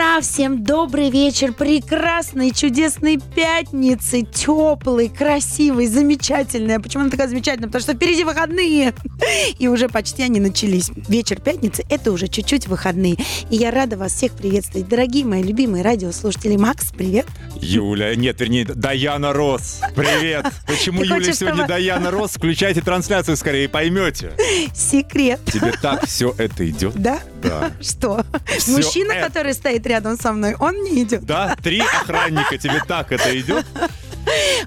Ура! Всем добрый вечер, прекрасной, чудесной пятницы, теплый, красивый, замечательный. А почему она такая замечательная? Потому что впереди выходные. И уже почти они начались. Вечер пятницы – это уже чуть-чуть выходные. И я рада вас всех приветствовать. Дорогие мои любимые радиослушатели. Макс, привет. Юля, нет, вернее, Даяна Рос. Привет. Почему Ты Юля хочешь, сегодня чтобы- Даяна Рос? Включайте трансляцию скорее, поймете. Секрет. Тебе так все это идет? Да? Да. Что? Всё Мужчина, это. который стоит рядом со мной, он не идет. Да, три охранника, тебе так это идет?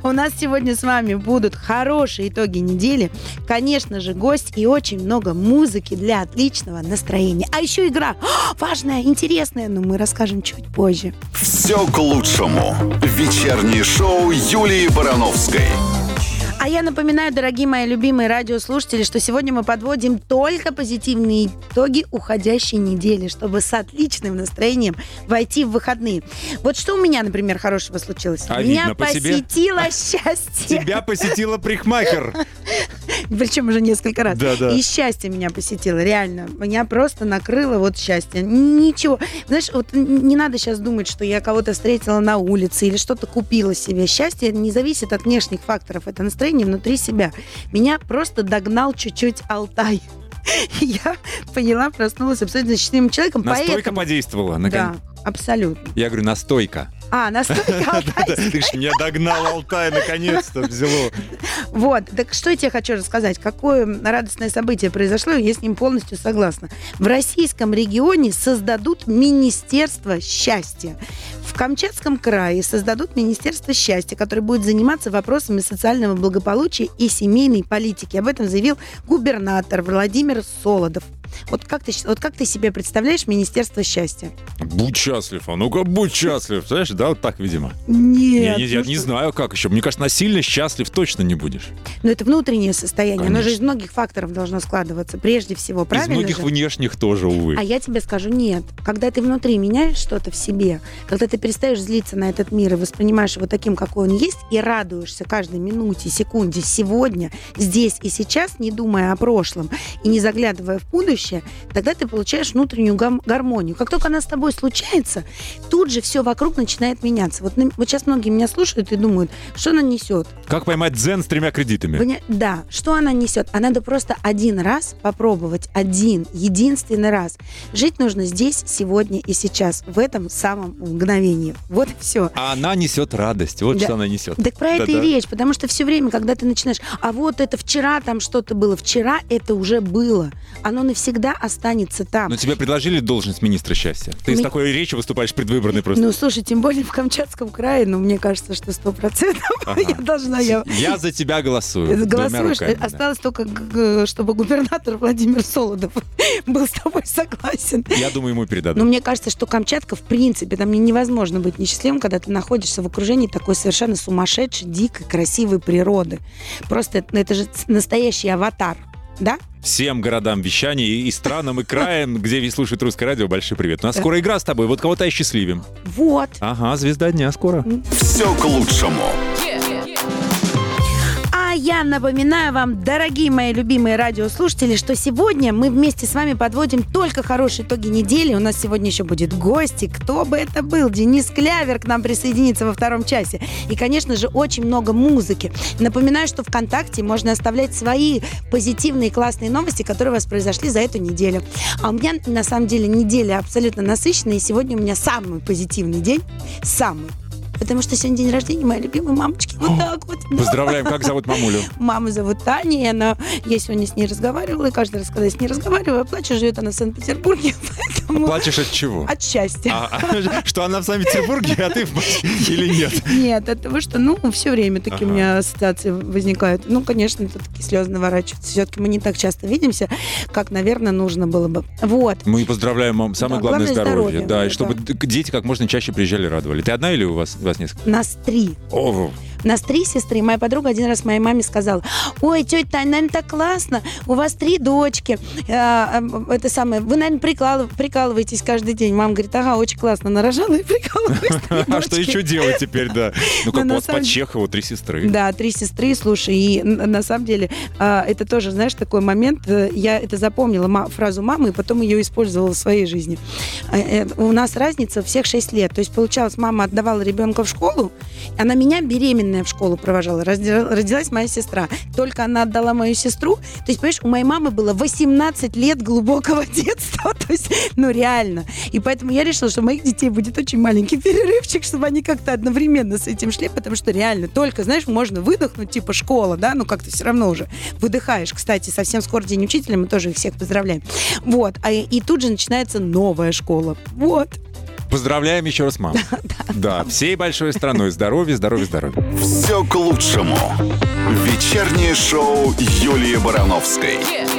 У нас сегодня с вами будут хорошие итоги недели, конечно же, гость и очень много музыки для отличного настроения. А еще игра О, важная, интересная, но мы расскажем чуть позже. «Все к лучшему». Вечернее шоу Юлии Барановской. А я напоминаю, дорогие мои любимые радиослушатели, что сегодня мы подводим только позитивные итоги уходящей недели, чтобы с отличным настроением войти в выходные. Вот что у меня, например, хорошего случилось? А меня видно по тебе? посетило счастье. Тебя посетила парикмахер. Причем уже несколько раз. Да, да. И счастье меня посетило, реально. Меня просто накрыло вот счастье. Ничего. Знаешь, вот не надо сейчас думать, что я кого-то встретила на улице или что-то купила себе. Счастье не зависит от внешних факторов. Это настроение внутри себя. Меня просто догнал чуть-чуть Алтай. Я поняла, проснулась абсолютно счастливым человеком. Настойка поэтому... подействовала. Да, наконец. абсолютно. Я говорю, настойка. А, настойка Алтай. Ты ж меня догнал, Алтай, наконец-то взяло. Вот, так что я тебе хочу рассказать? Какое радостное событие произошло, я с ним полностью согласна. В российском регионе создадут Министерство счастья. В Камчатском крае создадут Министерство счастья, которое будет заниматься вопросами социального благополучия и семейной политики. Об этом заявил губернатор Владимир Солодов. Вот как ты, вот как ты себе представляешь Министерство счастья? Будь счастлив, а ну-ка, будь счастлив. Знаешь, да, вот так, видимо. Нет. Я, я ну не знаю, как еще. Мне кажется, насильно счастлив точно не будешь. Но это внутреннее состояние. Оно же Конечно. из многих факторов должно складываться. Прежде всего, правильно Из многих же? внешних тоже, увы. А я тебе скажу нет. Когда ты внутри меняешь что-то в себе, когда ты перестаешь злиться на этот мир и воспринимаешь его таким, какой он есть, и радуешься каждой минуте, секунде, сегодня, здесь и сейчас, не думая о прошлом и не заглядывая в будущее, тогда ты получаешь внутреннюю гармонию. Как только она с тобой случается, тут же все вокруг начинает меняться. Вот, вот сейчас многие меня слушают и думают, что она несет. Как поймать дзен с тремя кредитами? Поня- Да, что она несет? А надо просто один раз попробовать, один, единственный раз. Жить нужно здесь, сегодня и сейчас, в этом самом мгновении. Вот и все. А она несет радость. Вот Да. что она несет. Так про это и Да-да. речь, потому что все время, когда ты начинаешь, а вот это вчера там что-то было, вчера это уже было, оно навсегда останется там. Но тебе предложили должность министра счастья. Ты с Ми- такой речью выступаешь предвыборной просто. Ну, слушай, тем более в Камчатском крае, ну, мне кажется, что сто процентов Ага. я должна, я Я за тебя голосую. Голосуешь, руками, да. осталось только, г- г- чтобы губернатор Владимир Солодов был с тобой согласен. Я думаю, ему Но передадут. мне кажется, что Камчатка, в принципе, там невозможно быть несчастливым, когда ты находишься в окружении такой совершенно сумасшедшей, дикой, красивой природы. Просто это, это же настоящий аватар. Да? Всем городам вещания и, и странам, и краям, где слушают русское радио, большой привет. У нас скоро игра с тобой, вот кого-то счастливим. Вот. Ага, звезда дня скоро. «Все к лучшему». Я напоминаю вам, дорогие мои любимые радиослушатели, что сегодня мы вместе с вами подводим только хорошие итоги недели. У нас сегодня еще будет гости. Кто бы это был? Денис Клявер к нам присоединится во втором часе. И, конечно же, очень много музыки. Напоминаю, что ВКонтакте можно оставлять свои позитивные классные новости, которые у вас произошли за эту неделю. А у меня, на самом деле, неделя абсолютно насыщенная. И сегодня у меня самый позитивный день. Самый. Потому что сегодня день рождения моей любимой мамочки. Вот так вот. Поздравляем, как зовут мамулю? Маму зовут Таня, и она, я сегодня с ней разговаривала, и каждый раз, когда я с ней разговариваю, я плачу, живет она в Санкт-Петербурге, поэтому Плачешь от чего? от счастья. А, а, что она в Санкт-Петербурге, а ты в или нет? Нет, от того, что, ну, все время такие у Ага. меня ассоциации возникают. Ну, конечно, это такие слезы наворачиваются. Все-таки мы не так часто видимся, как, наверное, нужно было бы. Вот. Мы поздравляем мам. Самое Да, главное, главное здоровье. здоровье, Да, и чтобы дети как можно чаще приезжали, радовали. Ты одна или у вас, у вас несколько? Нас три. О, Нас три сестры. Моя подруга один раз моей маме сказала, ой, тетя Тань, наверное, так классно, у вас три дочки. А, а, это самое, вы, наверное, прикалыв- прикалываетесь каждый день. Мама говорит, ага, очень классно, нарожала и прикалываюсь. А что дочки». еще делать теперь, да? Ну, как у вас по Чехову три сестры. Да, три сестры, слушай, и на самом деле а, это тоже, знаешь, такой момент, э, я это запомнила, фразу мамы, и потом ее использовала в своей жизни. Э, У нас разница всех 6 лет, то есть получалось, мама отдавала ребенка в школу, она меня беременная в школу провожала, родилась моя сестра, только она отдала мою сестру, то есть, понимаешь, у моей мамы было 18 лет глубокого детства, то есть, ну реально, и поэтому я решила, что у моих детей будет очень маленький перерывчик, чтобы они как-то одновременно с этим шли, потому что реально только, знаешь, можно выдохнуть, типа школа, да, ну как-то все равно уже выдыхаешь. Кстати, совсем скоро День учителя, мы тоже их всех поздравляем. Вот, а, и тут же начинается новая школа. Вот. Поздравляем еще раз маму. Да, всей большой страной. Здоровья, здоровья, здоровья. Все к лучшему. Вечернее шоу Юлии Барановской. Мы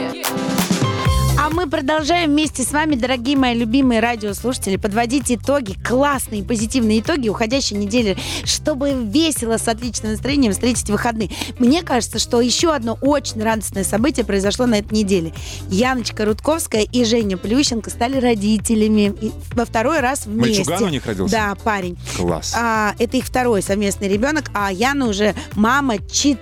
продолжаем вместе с вами, дорогие мои любимые радиослушатели, подводить итоги, классные, позитивные итоги уходящей недели, чтобы весело, с отличным настроением встретить выходные. Мне кажется, что еще одно очень радостное событие произошло на этой неделе. Яночка Рудковская и Женя Плющенко стали родителями И во второй раз вместе. Мальчуган у них родился? Да, парень. Класс. А, это их второй совместный ребенок, а Яна уже мама чи-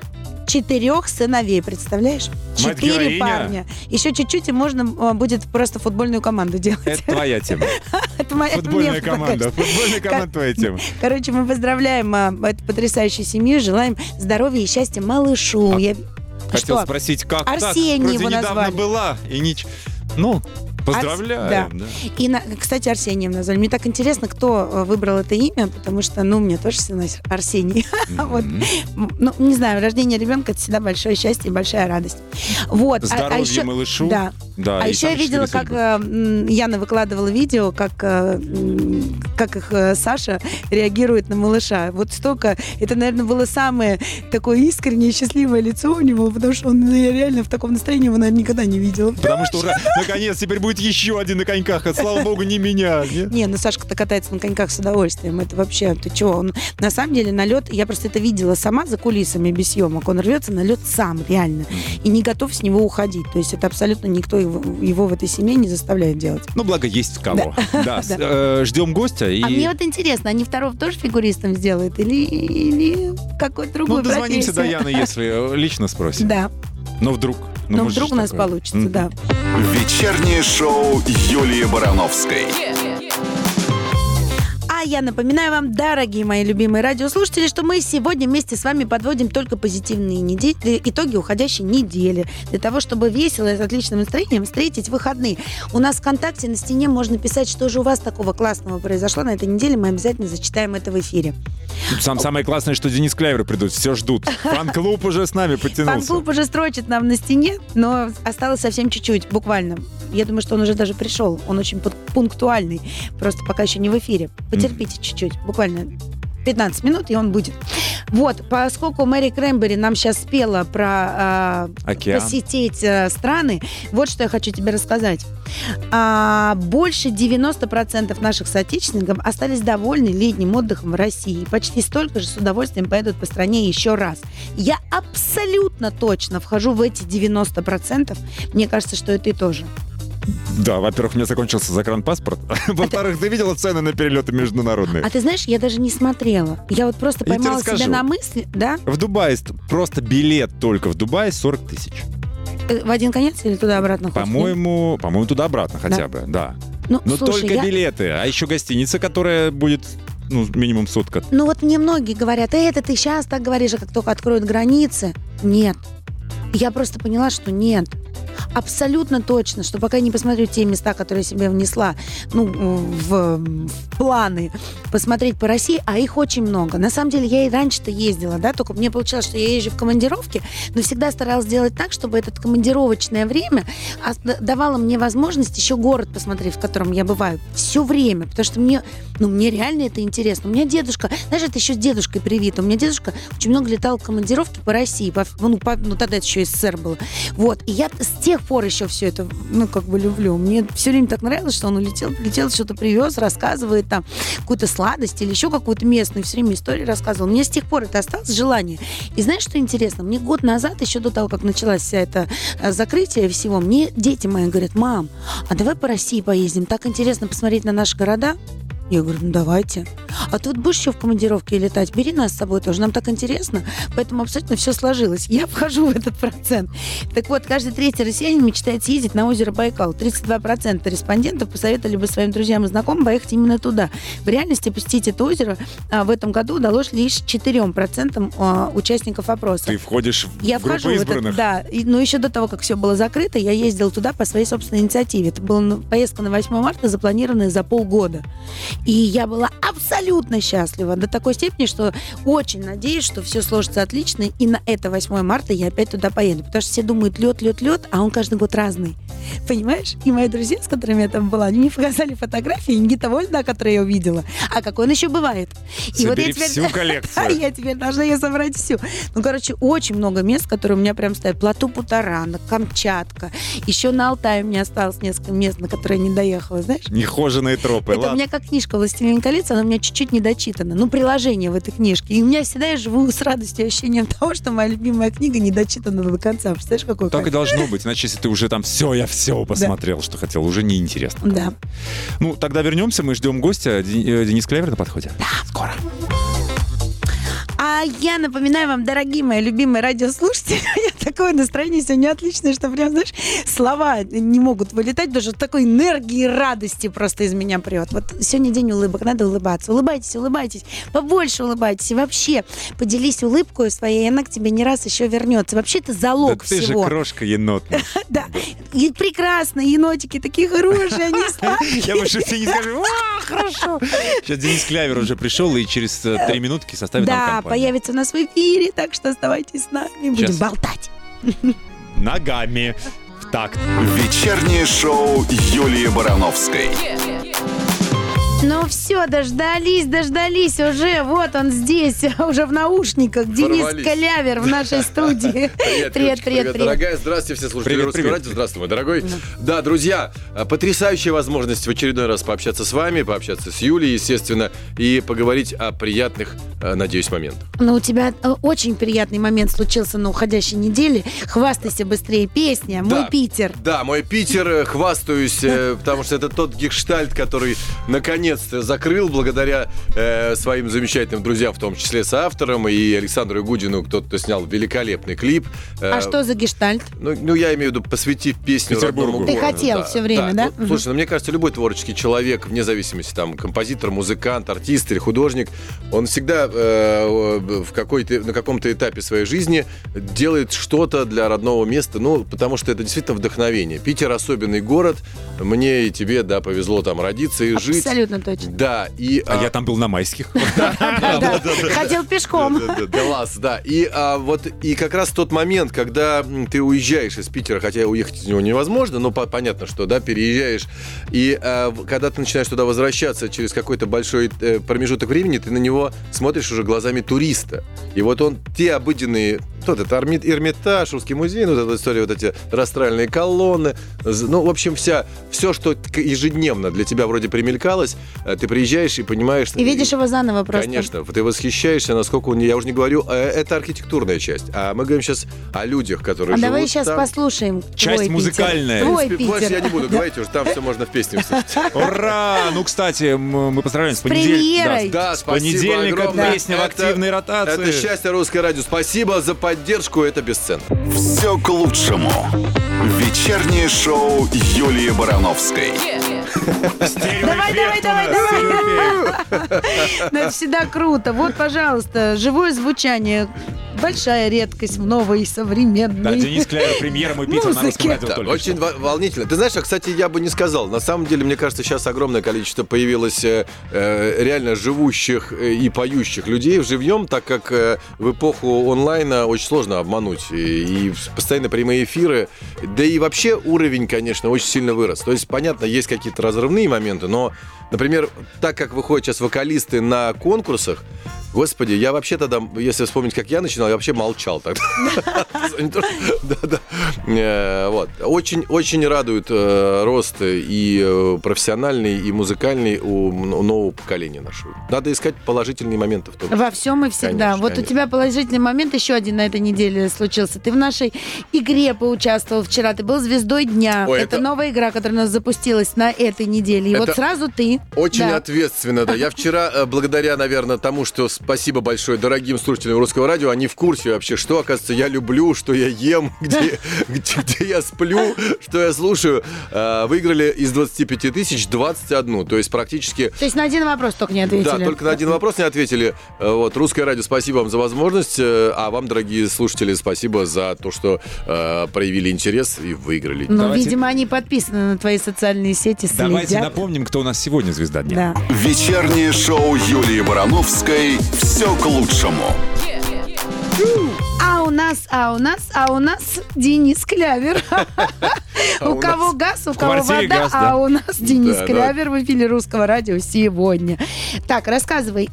четырех сыновей, представляешь? Мать Четыре героиня. парня. Еще чуть-чуть, и можно а, будет просто футбольную команду делать. Это твоя тема. Это моя- Футбольная команда. Футбольная команда твоя тема. Короче, мы поздравляем а, эту потрясающую семью, желаем здоровья и счастья малышу. А Я- Хотел спросить, как так? Арсений Вроде его недавно назвали. была, и нич... Ну, поздравляем. да. И, на- кстати, Арсением назвали. Мне так интересно, кто э, выбрал это имя, потому что, ну, мне тоже сын Арсений. Вот. Мгм. М, Ну, не знаю, рождение ребенка это всегда большое счастье и большая радость. Вот. А- а Здоровья еще- малышу. Да. Да, а еще я видела, как э, Яна выкладывала видео, как, э, как их э, Саша реагирует на малыша. Вот столько, это, наверное, было самое такое искреннее, счастливое лицо у него, потому что он ну, реально в таком настроении его, наверное, никогда не видела. Потому что, ура, наконец, теперь будет еще один на коньках, а слава богу, не меня. не? Не, ну Сашка-то катается на коньках с удовольствием. Это вообще, ты чего? Он, на самом деле на лед, я просто это видела сама за кулисами без съемок. Он рвется на лед сам, реально. И не готов с него уходить. То есть это абсолютно никто его, его в этой семье не заставляет делать. Ну, благо, есть кого. Да, э, ждем гостя. А мне вот интересно, они второго тоже фигуристом сделают или, какой-то другой Ну, дозвонимся до профессии? Яны, если лично спросим. Да, Но вдруг. ну, но может вдруг у нас такое. получится, Мгм. да. Вечернее шоу Юлии Барановской. А я напоминаю вам, дорогие мои любимые радиослушатели, что мы сегодня вместе с вами подводим только позитивные недели, итоги уходящей недели, для того, чтобы весело и с отличным настроением встретить выходные. У нас ВКонтакте на стене можно писать, что же у вас такого классного произошло на этой неделе. Мы обязательно зачитаем это в эфире. Сам, самое классное, что Денис Клявер придут, все ждут. Фан-клуб уже с нами подтянулся. Фан-клуб уже строчит нам на стене, но осталось совсем чуть-чуть, буквально. Я думаю, что он уже даже пришел. Он очень пун- пунктуальный, просто пока еще не в эфире. Потерпите чуть-чуть, буквально 15 минут, и он будет. Вот, поскольку Мэри Крэмбери нам сейчас спела про Океан. посетить а, страны, вот что я хочу тебе рассказать. А, больше 90% наших соотечественников остались довольны летним отдыхом в России. Почти столько же с удовольствием поедут по стране еще раз. Я абсолютно точно вхожу в эти 90%. Мне кажется, что и ты тоже. Да, во-первых, у меня закончился загранпаспорт. Во-вторых, ты видела цены на перелеты международные? А ты знаешь, я даже не смотрела. Я вот просто поймала себя на мысли, да? В Дубае ст- просто билет только в Дубае 40 тысяч. Э, В один конец или туда-обратно? По-моему, по-моему, туда-обратно хотя бы, да. Ну, Но слушай, только я- билеты, а еще гостиница, которая будет, ну, минимум сутка. Ну вот мне многие говорят, «Э, это ты сейчас так говоришь, а как только откроют границы. Нет. Я просто поняла, что нет. Абсолютно точно, что пока не посмотрю те места, которые я себе внесла ну, в, в планы посмотреть по России, а их очень много. На самом деле я и раньше-то ездила, да, только мне получалось, что я езжу в командировке, но всегда старалась сделать так, чтобы это командировочное время давало мне возможность еще город посмотреть, в котором я бываю. Все время, потому что мне, ну, мне реально это интересно. У меня дедушка, знаешь, это еще с дедушкой привито. У меня дедушка очень много летал в командировки по России, по- ну, по- ну, тогда это еще СССР было. Вот, и я с тех тех пор еще все это, ну, как бы люблю. Мне все время так нравилось, что он улетел, прилетел, что-то привез, рассказывает там какую-то сладость или еще какую-то местную, все время истории рассказывал. Мне с тех пор это осталось желание. И знаешь, что интересно? Мне год назад, еще до того, как началась вся эта э, закрытие всего, мне дети мои говорят, мам, а давай по России поездим, так интересно посмотреть на наши города. Я говорю, ну давайте. А тут будешь еще в командировке летать, бери нас с собой тоже, нам так интересно. Поэтому абсолютно все сложилось. Я вхожу в этот процент. Так вот, каждый третий россиянин мечтает съездить на озеро Байкал. 32% респондентов посоветовали бы своим друзьям и знакомым поехать именно туда. В реальности посетить это озеро а, в этом году удалось лишь 4% а, участников опроса. Ты входишь в Я группу вхожу в избранных. этот, да. Но еще до того, как все было закрыто, я ездила туда по своей собственной инициативе. Это была поездка на 8 марта, запланированная за полгода. И я была абсолютно счастлива до такой степени, что очень надеюсь, что все сложится отлично, и на это 8 марта я опять туда поеду. Потому что все думают, лед, лед, лед, а он каждый год разный. Понимаешь? И мои друзья, с которыми я там была, они мне показали фотографии не того льда, который я увидела, а какой он еще бывает. Собери всю коллекцию. я теперь должна ее собрать всю. Ну, короче, очень много мест, которые у меня прям стоят. Плато Путарана, Камчатка. Еще на Алтае у меня осталось несколько мест, на которые я не доехала, знаешь? Нехоженные тропы. Это у меня как книжка «Властелин колец», она у меня чуть-чуть не дочитана. Ну, приложение в этой книжке. И у меня всегда я живу с радостью и ощущением того, что моя любимая книга не дочитана до конца. Представляешь, какой Так и должно быть. Иначе, если ты уже там все, я все посмотрел, что хотел, уже неинтересно. Да. Ну, тогда вернемся, мы ждем гостя. Э, Денис Клявер на подходе. Да, скоро. А я напоминаю вам, дорогие мои любимые радиослушатели, такое настроение сегодня отличное, что прям, знаешь, слова не могут вылетать, даже такой энергии радости просто из меня прет. Вот сегодня день улыбок, надо улыбаться. Улыбайтесь, улыбайтесь, побольше улыбайтесь. И вообще, поделись улыбкой своей, и она к тебе не раз еще вернется. Вообще, это залог Да ты же всего. крошка енотная. Да, и прекрасно, енотики такие хорошие, они сладкие. Я больше тебе не скажу. «А, хорошо. Сейчас Денис Клявер уже пришел и через э, три минутки составит Да, появится у нас в эфире, так что оставайтесь с нами, будем болтать. Ногами. В такт. Вечернее шоу Юлии Барановской. Ну все, дождались, дождались уже. Вот он здесь, уже в наушниках. Денис Ворвались. Калявер в нашей студии. Привет, Привет, привет, привет. Дорогая, здравствуйте, все слушатели Привет, Русского привет. радио. Здравствуй, мой дорогой. Да, друзья, э, потрясающая возможность в очередной раз пообщаться с вами, пообщаться с Юлей, естественно, и поговорить о приятных, э, надеюсь, моментах. Ну, у тебя э, очень приятный момент случился на уходящей неделе. Хвастайся быстрее, песня «Мой Да. Питер». Да, мой Питер, хвастаюсь, потому что это тот гештальт, который наконец-то закрыл благодаря э, своим замечательным друзьям, в том числе с автором и Александру Гудину, кто, кто снял великолепный клип. Э, А что за гештальт? Ну, ну, я имею в виду, посвятив песню Петербургу. родному Ты городу, хотел всё время, да? Ну, Мгм. Слушай, ну, мне кажется, любой творческий человек, вне зависимости, там, композитор, музыкант, артист или художник, он всегда э, в какой-то, на каком-то этапе своей жизни делает что-то для родного места, ну, потому что это действительно вдохновение. Питер особенный город, мне и тебе, да, повезло там родиться и жить. Абсолютно точно. Да, и... А я там был на майских. Ходил пешком. Да, Класс, да. И а, вот и как раз тот момент, когда ты уезжаешь из Питера, хотя уехать из него невозможно, но по- понятно, что да, переезжаешь. И а, когда ты начинаешь туда возвращаться через какой-то большой э, промежуток времени, ты на него смотришь уже глазами туриста. И вот он те обыденные, тот это Эрмитаж, Русский музей, ну, вот эта история, вот эти растральные колонны, ну, в общем, вся, все, что ежедневно для тебя вроде примелькалось, ты приезжаешь и понимаешь... И видишь его заново просто. Конечно, ты восхищаешься, насколько он, я уже не говорю, э, это архитектурная часть, а мы говорим сейчас о людях, которые А живут давай сейчас там. послушаем Часть твой музыкальная. Питер. В Твой принципе, больше я не Питер. буду говорить, уже там все можно в песне услышать. Ура! Ну, кстати, мы поздравляем с, понедельником. премьерой. Да, С огромное. песня в активной ротации. Это счастье русской радио. Спасибо за поддержку, это бесценно. Все к лучшему. Вечернее шоу Юлии Барановской. Давай, давай, давай, давай. Ну, это всегда круто. Вот, пожалуйста, живое звучание. Большая редкость в новой современной. Да, Денис Клявер, премьера «Мой Питер» на русском радио Да, только очень что. во- волнительно. Ты знаешь, а, кстати, я бы не сказал. На самом деле, мне кажется, сейчас огромное количество появилось э, э, реально живущих э, и поющих людей в живьем, так как э, в эпоху онлайна очень сложно обмануть. И, и постоянно прямые эфиры. Да и вообще уровень, конечно, очень сильно вырос. То есть, понятно, есть какие-то разрывные моменты, но, например, так как выходят сейчас вокалисты на конкурсах, Господи, я вообще тогда, если вспомнить, как я начинал, я вообще молчал тогда. Э, Вот. Очень, очень радует э, рост и э, профессиональный, и музыкальный у м- у нового поколения нашего. Надо искать положительные моменты в том. Во всем и всегда. Вот у тебя положительный момент еще один на этой неделе случился. Ты в нашей игре поучаствовал вчера. Ты был звездой дня. Это, новая игра, которая у нас запустилась на этой неделе. И вот сразу ты. Очень ответственно, да. Я вчера, благодаря, наверное, тому, что спасибо большое дорогим слушателям русского радио, они в курсе вообще, что, оказывается, я люблю, что я ем, где, где, где я сплю, что я слушаю. Э, Выиграли из 25 тысяч 21. То есть практически То есть на один вопрос только не ответили. Да, только на один вопрос не ответили. Э, Вот, Русское радио, спасибо вам за возможность. э, А вам, дорогие слушатели, спасибо за то, что проявили интерес и выиграли. Ну, Давайте- видимо, они подписаны на твои социальные сети, следят. Давайте напомним, кто у нас сегодня звезда дня. Да. Вечернее шоу Юлии Барановской «Все к лучшему». А у нас, а у нас, а у нас Денис Клявер. А У кого газ, у кого вода, а у нас Денис. Клявер в эфире русского радио сегодня. Так, рассказывай.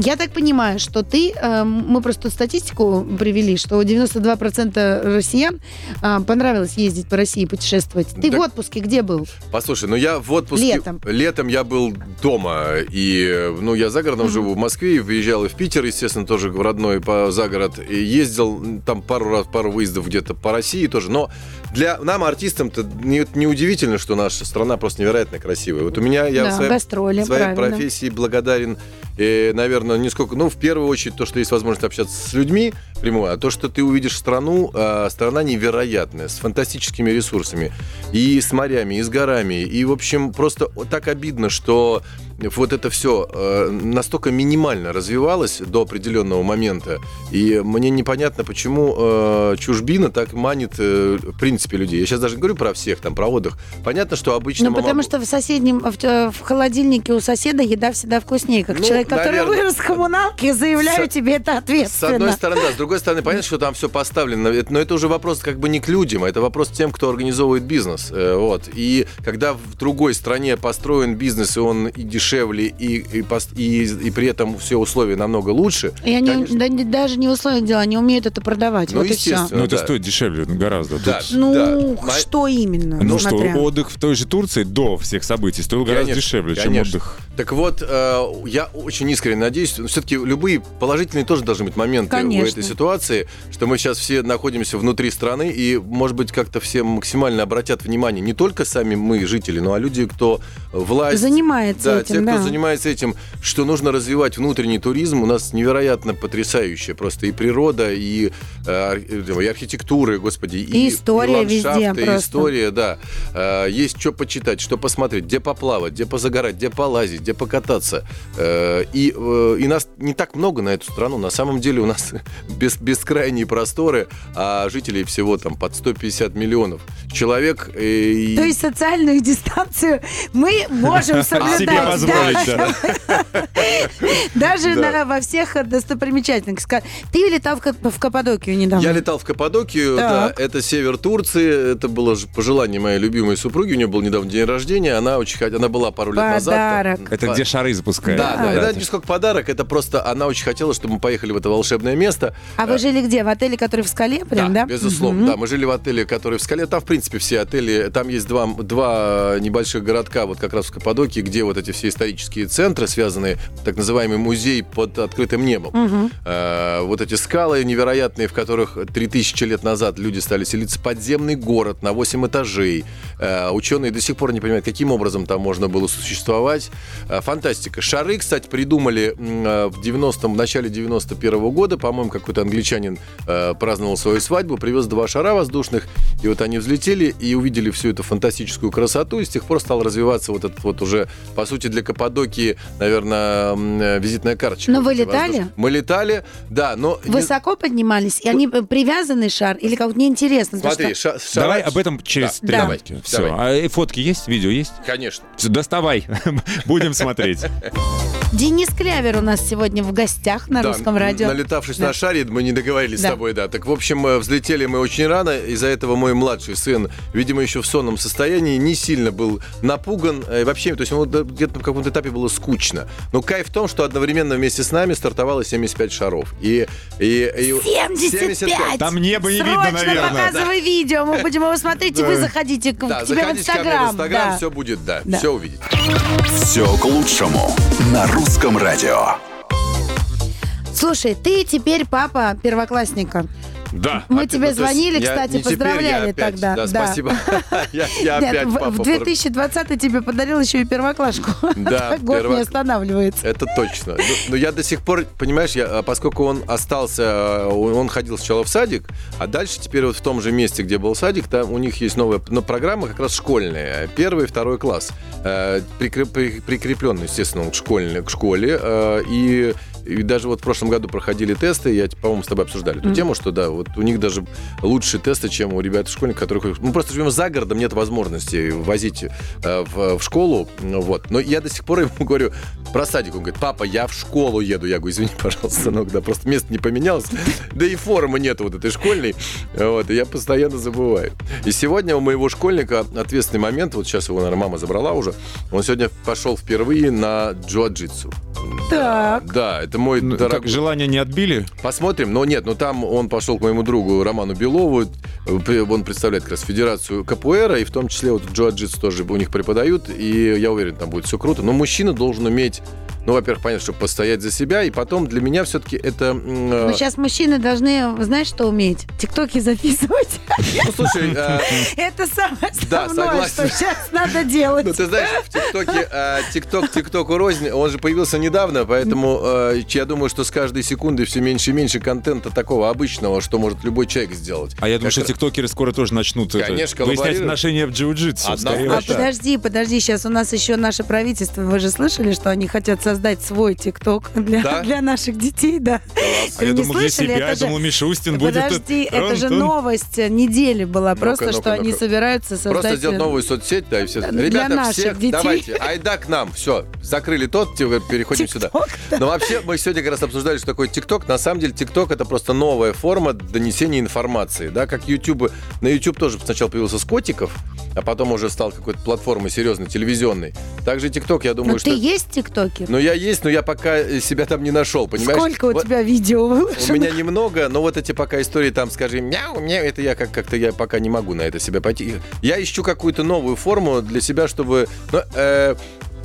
Я так понимаю, что ты, э, мы просто статистику привели, что 92% россиян а, понравилось ездить по России, путешествовать. Ты Так- в отпуске где был? Послушай, ну я в отпуске... Летом. Летом я был дома, и, ну, я за городом живу в Москве, выезжал и в Питер, естественно, тоже в родной по, за город, и ездил там пару раз, пару выездов где-то по России тоже, но для нам, артистам-то, не, не удивительно, что наша страна просто невероятно красивая. Вот у меня, я Да, в своей, гастроли, своей правильно. профессии благодарен, э, наверное, не сколько, ну, в первую очередь, то, что есть возможность общаться с людьми прямую, а то, что ты увидишь страну, э, страна невероятная, с фантастическими ресурсами, и с морями, и с горами, и, в общем, просто так обидно, что вот это все настолько минимально развивалось до определенного момента, и мне непонятно, почему э, чужбина так манит, э, в принципе, людей. Я сейчас даже не говорю про всех, там, про отдых. Понятно, что обычно... Ну, потому что в соседнем, в, э, в холодильнике у соседа еда всегда вкуснее. Как Ну, человек, который наверное. вырос в коммуналке, заявляю С- тебе это С ответственно. одной стороны, да, с другой стороны, понятно, что там все поставлено, но это уже вопрос как бы не к людям, а это вопрос тем, кто организовывает бизнес. э, Вот. И когда в другой стране построен бизнес, и он и дешевле, и, и, пос- и- и при этом все условия намного лучше, И они конечно. да, не- даже не в условиях дела, они умеют это продавать. Ну, вот и все. естественно. Ну, это да. стоит дешевле ну, гораздо. Да. Тут- Ну, Да. что именно? Ну что, смотря. отдых в той же Турции до всех событий стоил гораздо Конечно, дешевле, чем конечно. отдых. Так вот, э, я очень искренне надеюсь, все-таки любые положительные тоже должны быть моменты Конечно. у этой ситуации, что мы сейчас все находимся внутри страны, и, может быть, как-то все максимально обратят внимание, не только сами мы, жители, но а люди, кто власть... Занимается да, этим, те, кто да. занимается этим, что нужно развивать внутренний туризм, у нас невероятно потрясающая просто и природа, и, э, ар- и архитектура, господи, И история везде ландшафты, и просто. история, да. Э, Есть что почитать, что посмотреть, где поплавать, где позагорать, где полазить, где покататься. Э, И, э, и нас не так много на эту страну. На самом деле у нас бес, бескрайние просторы, а жителей всего там под 150 миллионов человек. э, и- То есть социальную дистанцию мы можем соблюдать. Позволить, да. Даже на- во всех достопримечательных. Ты летал в, Кап- в Каппадокию недавно. Я летал в Каппадокию, да, это север Турции, это было ж- пожелание моей любимой супруги, у нее был недавно день рождения, она очень хот- она была пару лет назад. Подарок. Это По- где шары запускают. Да, да, это не сколько подарок, это просто она очень хотела, чтобы мы поехали в это волшебное место. А вы жили где? В отеле, который в скале прям, да? безусловно. Да, мы жили в отеле, который в скале. Там, в принципе, все отели. Там есть два, два небольших городка, вот как раз в Каппадокии, где вот эти все исторические центры, связанные, так называемый музей под открытым небом. Э, вот эти скалы невероятные, в которых 3000 лет назад люди стали селиться. Подземный город на 8 этажей. Э, ученые до сих пор не понимают, каким образом там можно было существовать. Э, фантастика. Шары, кстати, придумали э, в 90-м, в начале 91 года, по-моему, какой-то англичанин э, праздновал свою свадьбу, привез два шара воздушных, и вот они взлетели и увидели всю эту фантастическую красоту, и с тех пор стал развиваться вот этот вот уже, по сути, для Каппадокии, наверное, э, визитная карточка. Но вы летали? Мы летали, да, но... Высоко поднимались, и они э, привязанный шар, или как неинтересно. Смотри, что- ша- шара- Давай об этом через Да, три давай, минутки. Все. давай. А и фотки есть? Видео есть? Конечно. Всё, доставай. Будем смотреть. Денис Клявер у нас сегодня в гостях на Да, русском радио. Налетавшись Да. на шаре, мы не договорились Да. с тобой, да. Так, в общем, э, взлетели мы очень рано. Из-за этого мой младший сын, видимо, еще в сонном состоянии, не сильно был напуган. э, Вообще, то есть да, где-то каком-то этапе было скучно. Но кайф в том, что одновременно вместе с нами стартовало 75 шаров. И, и, и 75! Там небо не Срочно видно, наверное. показывай видео, мы будем его смотреть, и вы заходите к, Да, к тебе в мне в Инстаграм. Инстаграм, да. все будет, да, Да. все увидите. Все к лучшему на русском радио. Слушай, ты теперь папа первоклассника. Да. Мы Опять, тебе ну, звонили, я- кстати, поздравляли опять, тогда. Да, спасибо. Я я Нет, опять в, в 2020 тебе подарил еще и первоклашку. Да, Год перво- не останавливается. Это точно. Ну, Но я до сих пор, понимаешь, я, а, поскольку он остался, э, он он ходил сначала в садик, а дальше теперь вот в том же месте, где был садик, там у них есть новая но программа, как раз школьная, первый и второй класс, Э, прикреп- при- прикрепленный, естественно, он к, школьной, к школе, э, и и даже вот в прошлом году проходили тесты, я, по-моему, с тобой обсуждали эту тему, что да, вот у них даже лучшие тесты, чем у ребят школьников, которых... Мы просто живем за городом, нет возможности возить э, в, в школу, ну, вот. Но я до сих пор ему говорю про садик, он говорит, папа, я в школу еду. Я говорю, извини, пожалуйста, сынок, да, просто место не поменялось, да и формы нет вот этой школьной, вот, и я постоянно забываю. И сегодня у моего школьника ответственный момент, вот сейчас его, наверное, мама забрала уже, он сегодня пошел впервые на джиу-джитсу. Так. Да, это мой Ну, дорогой... как, желание не отбили? Посмотрим, но нет, но там он пошел к моему другу Роману Белову, он представляет как раз Федерацию КПР, и в том числе вот джиу-джитсу тоже у них преподают, и я уверен, там будет все круто. Но мужчина должен уметь, ну, во-первых, понятно, чтобы постоять за себя, и потом для меня все-таки это... э, Но сейчас мужчины должны, знаешь, что уметь? Тиктоки записывать. Ну, слушай, э, Это самое Да, основное, согласен. что сейчас надо делать. Ну, ты знаешь, в ТикТоке, э, ТикТок, ТикТоку рознь, он же появился недавно, поэтому я думаю, что с каждой секундой все меньше и меньше контента такого обычного, что может любой человек сделать. А я думаю, что тиктокеры скоро тоже начнут это, Конечно, выяснять отношения в джиу-джитсу. А подожди, подожди, сейчас у нас еще наше правительство, вы же слышали, что они хотят создать свой ТикТок для, Да? для наших детей, да. А я думал, для себя, Это я же- думал, Мишустин будет... Подожди, это же новость недели была, просто ну-ка, что они ну-ка. собираются создать... Просто сделать э, новую соцсеть, да, и все. Ребята, наших всех, детей. давайте, айда к нам, все, закрыли тот, те- переходим сюда. TikTok, да. Но вообще мы сегодня как раз обсуждали, что такое ТикТок. На самом деле ТикТок это просто новая форма донесения информации, да, как YouTube. На YouTube тоже сначала появился с котиков, а потом уже стал какой-то платформой серьезной, телевизионной. Также ТикТок, я думаю, Ну что... ты есть в ТикТоке? Ну, я есть, но я пока э, себя там не нашел, понимаешь? Сколько у Вот тебя видео У выложено? меня немного, но вот эти пока истории там, скажи, мяу, мяу, это я как- как-то я пока не могу на это себя пойти. Я ищу какую-то новую форму для себя, чтобы... Ну, э,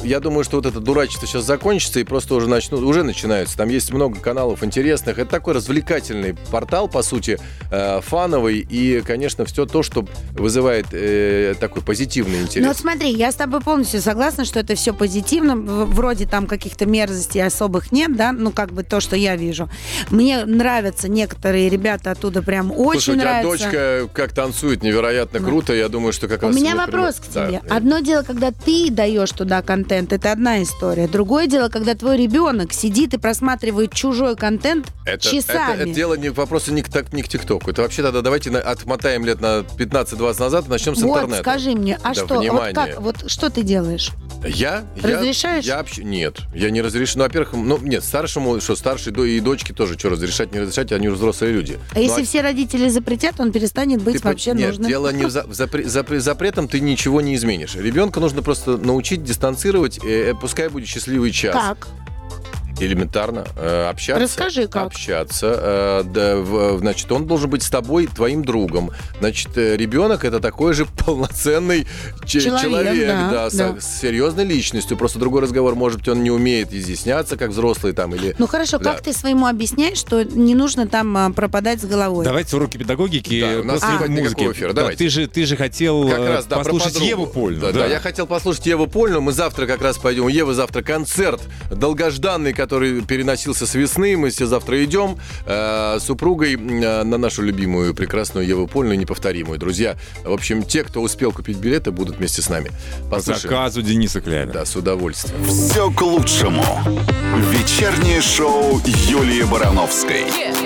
я думаю, что вот это дурачество сейчас закончится и просто уже начнут, уже начинаются. Там есть много каналов интересных. Это такой развлекательный портал, по сути, э, фановый. И, конечно, все то, что вызывает э, такой позитивный Ну вот интерес. смотри, я с тобой полностью согласна, что это все позитивно. Вроде там каких-то мерзостей особых нет, да, ну как бы то, что я вижу. Мне нравятся некоторые ребята оттуда прям очень Слушай, у тебя нравятся. дочка как танцует, невероятно круто. Я думаю, что как У раз... меня мы вопрос прям- к Да. тебе. Одно дело, когда ты даешь туда контент, это одна история. Другое дело, когда твой ребенок сидит и просматривает чужой контент Это, часами. это- это дело не вопроса не к, так- не к ТикТоку. Это вообще тогда давайте на- отмотаем лет на 15-20 назад и начнем с вот, интернета. скажи мне, а Да, что, вот внимание. как, вот что ты делаешь? Я? Разрешаешь? Я, я вообще... Нет, я не разрешу. Ну, во-первых, ну, нет, старшему, что старшей и дочке тоже, что разрешать, не разрешать, они взрослые люди. А если Ну, все родители запретят, он перестанет быть ты по- вообще Нет, нужным. дело не в, за- в запре- запре- запретом, ты ничего не изменишь. Ребенка нужно просто научить дистанцировать, э, э, пускай будет счастливый час. Как? Элементарно. э, общаться. Расскажи, как. Общаться. э, да, значит, он должен быть с тобой, твоим другом. Значит, э, ребенок это такой же полноценный че- Человек, человек, да, да, с, да. с серьезной личностью. Просто другой разговор, может быть, он не умеет изъясняться, как взрослый там, или... Ну хорошо, Да. как ты своему объясняешь, что не нужно там а, пропадать с головой? Давайте уроки педагогики Да, у нас сегодня музыки. эфира, Да, давайте. ты, же, ты же хотел Как раз, да, послушать. Еву Польну. Да, да, я хотел послушать Еву Польну. Мы завтра как раз пойдем. У Евы завтра концерт долгожданный, который переносился с весны. Мы все завтра идем э, с супругой э, на нашу любимую прекрасную Еву Польну, неповторимую. Друзья, в общем, те, кто успел купить билеты, будут вместе с нами. По Послушаем. заказу Дениса Клявера. Да, с удовольствием. Все к лучшему. Вечернее шоу Юлии Барановской. А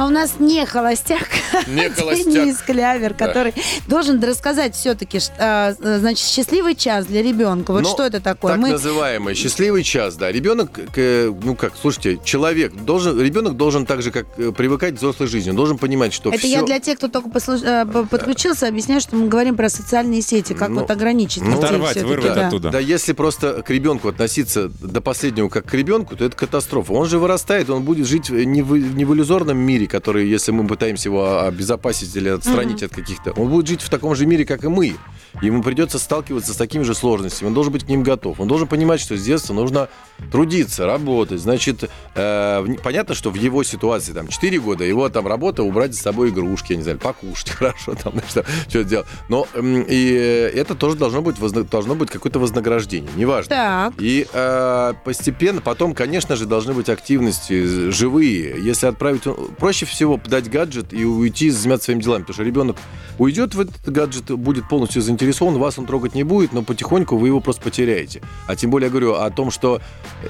А у нас не холостяк, Не а холостяк. Денис Клявер, Да. который должен рассказать все-таки, значит, счастливый час для ребенка. Вот Ну, что это такое? Так Мы называемый счастливый час, да. Ребенок, э, ну как, слушайте, человек должен, ребенок должен так же, как э, привыкать к взрослой жизни, он должен понимать, что Это все... я для тех, кто только послуш- э, по- подключился, объясняю, что мы говорим про социальные сети, как Ну, вот ограничить ну, оторвать, вырвать да. оттуда. Да, если просто к ребенку относиться до последнего как к ребенку, то это катастрофа. Он же вырастает, он будет жить не в, не в иллюзорном мире, который, если мы пытаемся его обезопасить или отстранить от каких-то... Он будет жить в таком же мире, как и мы. Ему придется сталкиваться с такими же сложностями. Он должен быть к ним готов. Он должен понимать, что с детства нужно трудиться, работать. Значит, э, понятно, что в его ситуации, там, 4 года, его там работа убрать за собой игрушки, я не знаю, покушать хорошо, там, что, что делать. Но м, и э, это тоже должно быть, возна- должно быть какое-то вознаграждение, неважно. Так. И э, постепенно, потом, конечно же, должны быть активности живые. Если отправить, проще всего дать гаджет и уйти заниматься своими делами, потому что ребенок уйдет в этот гаджет, будет полностью заинтересован, вас он трогать не будет, но потихоньку вы его просто потеряете. А тем более я говорю о том, что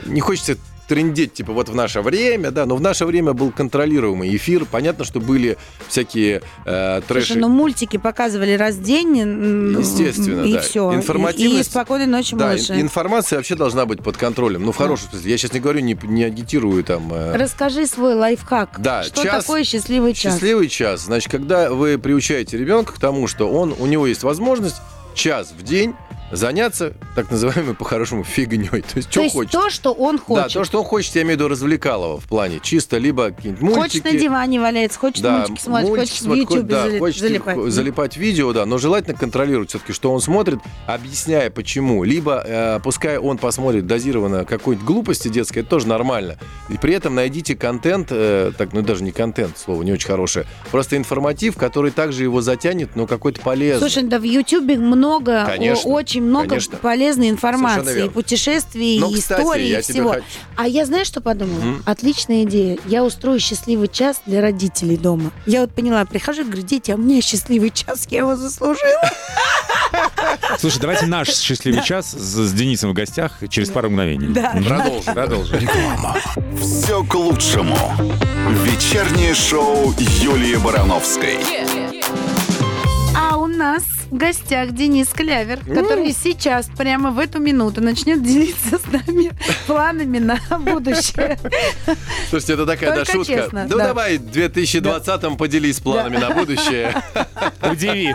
не хочется трендеть, типа, вот в наше время, да, но в наше время был контролируемый эфир. Понятно, что были всякие э, трэши. Слушай, ну мультики показывали раз в день, Естественно, и да. все. И, и Информативность- спокойной ночи, Да, малыши. ин- информация вообще должна быть под контролем. Ну, в хорошем смысле. Я сейчас не говорю, не, не агитирую там. э, Расскажи свой лайфхак. Да, что час- такое счастливый час? Счастливый час. Значит, когда вы приучаете ребенка к тому, что он, у него есть возможность час в день заняться так называемой по-хорошему фигней. То есть, То что есть хочет. то, что он Да, хочет. то, что он хочет, я имею в виду развлекалово в плане. Чисто либо какие-нибудь мультики. Хочет на диване валяется, хочет Да, мультики смотреть, мультики хочет в смотреть, YouTube да, зали- хочет залипать. залипать видео, да, но желательно контролировать все-таки, что он смотрит, объясняя почему. Либо э, пускай он посмотрит дозированно какой-нибудь глупости детской, это тоже нормально. И при этом найдите контент, э, так, ну даже не контент, слово не очень хорошее, просто информатив, который также его затянет, но какой-то полезный. Слушай, да в Ютубе много, Конечно, о- очень много конечно. полезной информации, и путешествий, Но, и кстати, историй, я и всего. хочу- А я знаешь, что подумала? Мгм. Отличная идея. Я устрою счастливый час для родителей дома. Я вот поняла, прихожу говорю, дети, а у меня счастливый час, я его заслужила. Слушай, давайте наш счастливый час с, Денисом в гостях через пару мгновений. Да. Продолжим. Продолжим. Все к лучшему. Вечернее шоу Юлии Барановской. А у нас в гостях Денис Клявер, который сейчас, прямо в эту минуту, начнет делиться с нами планами на будущее. Слушайте, это такая да, шутка. честно, ну да. давай, в 2020-м поделись планами на будущее. Удиви.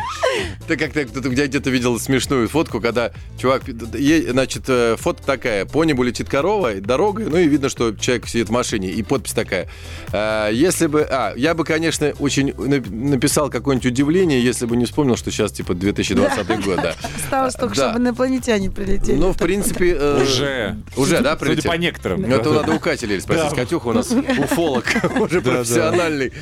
Ты как-то где-то видел смешную фотку, когда чувак, значит, э, фото такая, по небу летит корова, дорога, ну и видно, что человек сидит в машине, и подпись такая. э, Если бы, а, я бы, конечно, очень нап- написал какое-нибудь удивление, если бы не вспомнил, что сейчас, типа, 2020 год, да. Осталось только, чтобы инопланетяне прилетели. Ну, в принципе... э, Уже. Уже, да, Судя прилетел? по некоторым. Ну, это надо у Катя спросить. Катюха у нас уфолог, уже профессиональный.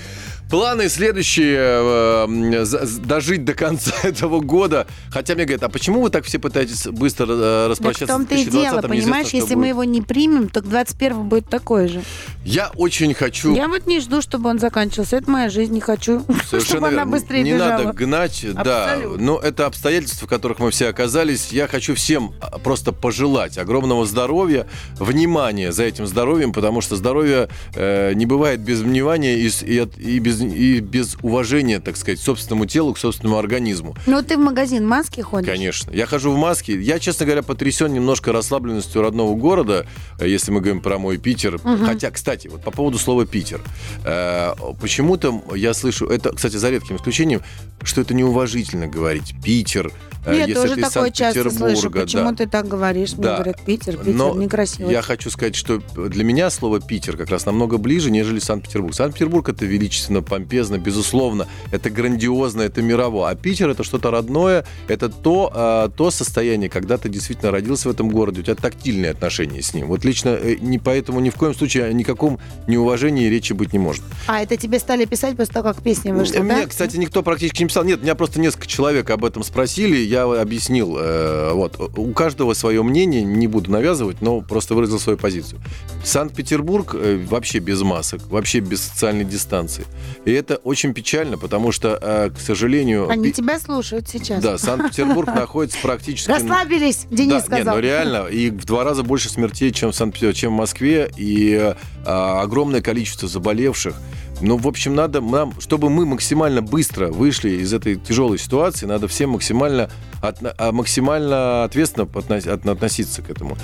Планы следующие, э, дожить до конца этого года. Хотя мне говорят, а почему вы так все пытаетесь быстро э, Так в распрощаться том-то и дело, 2020-м? понимаешь, если мы будет. его не примем, то к 21 будет такое же. Я очень хочу... Я вот не жду, чтобы он заканчивался. Это моя жизнь, не хочу, чтобы Совершенно она быстрее Не бежала. надо гнать, да. Абсолютно. Но это обстоятельства, в которых мы все оказались. Я хочу всем а, просто пожелать огромного здоровья, внимания за этим здоровьем, потому что здоровье э, не бывает без внимания и, и и без, и без уважения, так сказать, к собственному телу, к собственному организму. Ну, ты в магазин маски ходишь? Конечно. Я хожу в маске. Я, честно говоря, потрясен немножко расслабленностью родного города, э, если мы говорим про мой Питер. Хотя, кстати, вот по поводу слова Питер. Э, Почему-то я слышу, это, кстати, за редким исключением, что это неуважительно говорить Питер. э, Я если тоже ты из такое слышу. Санкт-Петербурга, Почему да. ты так говоришь? Мне Да. говорят, Питер, Питер, Но некрасиво. Я хочу сказать, что для меня слово Питер как раз намного ближе, нежели Санкт-Петербург. Санкт-Петербург это величественно, помпезно, безусловно, это грандиозно, это мирово. А Питер это что-то родное, это то, а, то состояние, когда ты действительно родился в этом городе, у тебя тактильные отношения с ним. Вот лично э, не поэтому ни в коем случае о никаком неуважении речи быть не может. А, это тебе стали писать после того, как песня вышла, Мне, да? кстати, никто практически не писал. Нет, меня просто несколько человек об этом спросили, я объяснил. э, вот, у каждого свое мнение, не буду навязывать, но просто выразил свою позицию. Санкт-Петербург э, вообще без масок, вообще без социальной дистанции. И это очень печально, потому что, э, к сожалению... Они Пи- тебя слушают сейчас. Да, Санкт-Петербург находится практически... Расслабились, Денис Да, нет, сказал. ну реально, и в два раза больше смертей, чем в, Санкт- чем в Москве, и э, огромное количество заболевших. Ну, в общем, надо нам, чтобы мы максимально быстро вышли из этой тяжелой ситуации, надо всем максимально, отно- а, максимально ответственно относ- от- относиться к этому.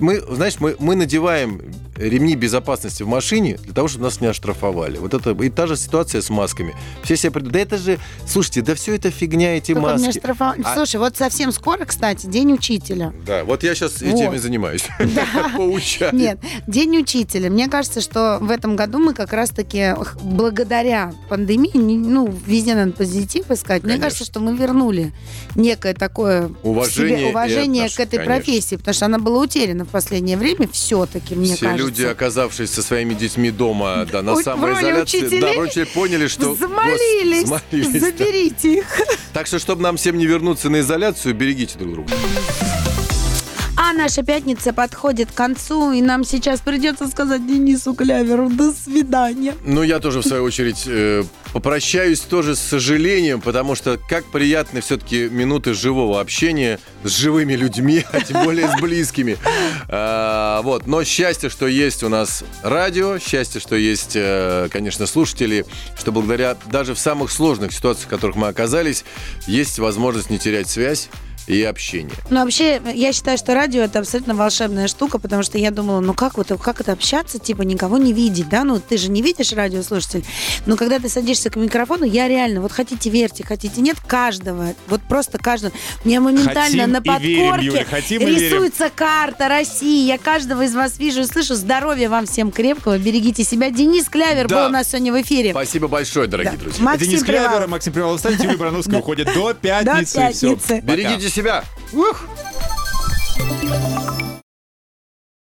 Мы, знаешь, мы, мы надеваем ремни безопасности в машине для того, чтобы нас не оштрафовали. Вот это и та же ситуация с масками. Все себе придут, да это же, слушайте, да все это фигня, эти Только маски. штрафовали. А- Слушай, вот совсем скоро, кстати, День учителя. Да, вот я сейчас Вот. этим и занимаюсь. Поучаю. Нет, День учителя. Мне кажется, что в этом году мы как раз-таки благодаря пандемии, ну, везде надо позитив искать. Мне Конечно. кажется, что мы вернули некое такое Уважение себе уважение отнош- к этой конечно. профессии, потому что она была утеряна в последнее время все-таки, мне Все кажется. Люди, оказавшись со своими детьми дома, да, на самоизоляции, да, врачи поняли, что... Замолились. Гос- замолились, да. Заберите их. Так что, чтобы нам всем не вернуться на изоляцию, берегите друг друга. А наша пятница подходит к концу, и нам сейчас придется сказать Денису Кляверу до свидания. Ну, я тоже, в свою очередь, э, попрощаюсь тоже с сожалением, потому что как приятны все-таки минуты живого общения с живыми людьми, а тем более с близкими. А, Вот, но счастье, что есть у нас радио, счастье, что есть, э, конечно, слушатели, что благодаря даже в самых сложных ситуациях, в которых мы оказались, есть возможность не терять связь и общение. Ну, вообще, я считаю, что радио это абсолютно волшебная штука, потому что я думала, ну как вот как это общаться, типа никого не видеть, да? Ну, ты же не видишь радиослушатель. Но когда ты садишься к микрофону, я реально, вот хотите верьте, хотите нет, каждого, вот просто каждого. Мне моментально Хотим на и верим, подкорке Юля, хотим и верим. рисуется карта России. Я каждого из вас вижу и слышу. Здоровья вам всем крепкого, берегите себя. Денис Клявер Да. был у нас сегодня в эфире. Спасибо большое, дорогие Да. друзья. Максим Денис Клявер, Привалов. Максим Привалов, Юлия Барановская Да. уходит до До пятницы. Всё, пятницы. Берегите себя! Ух!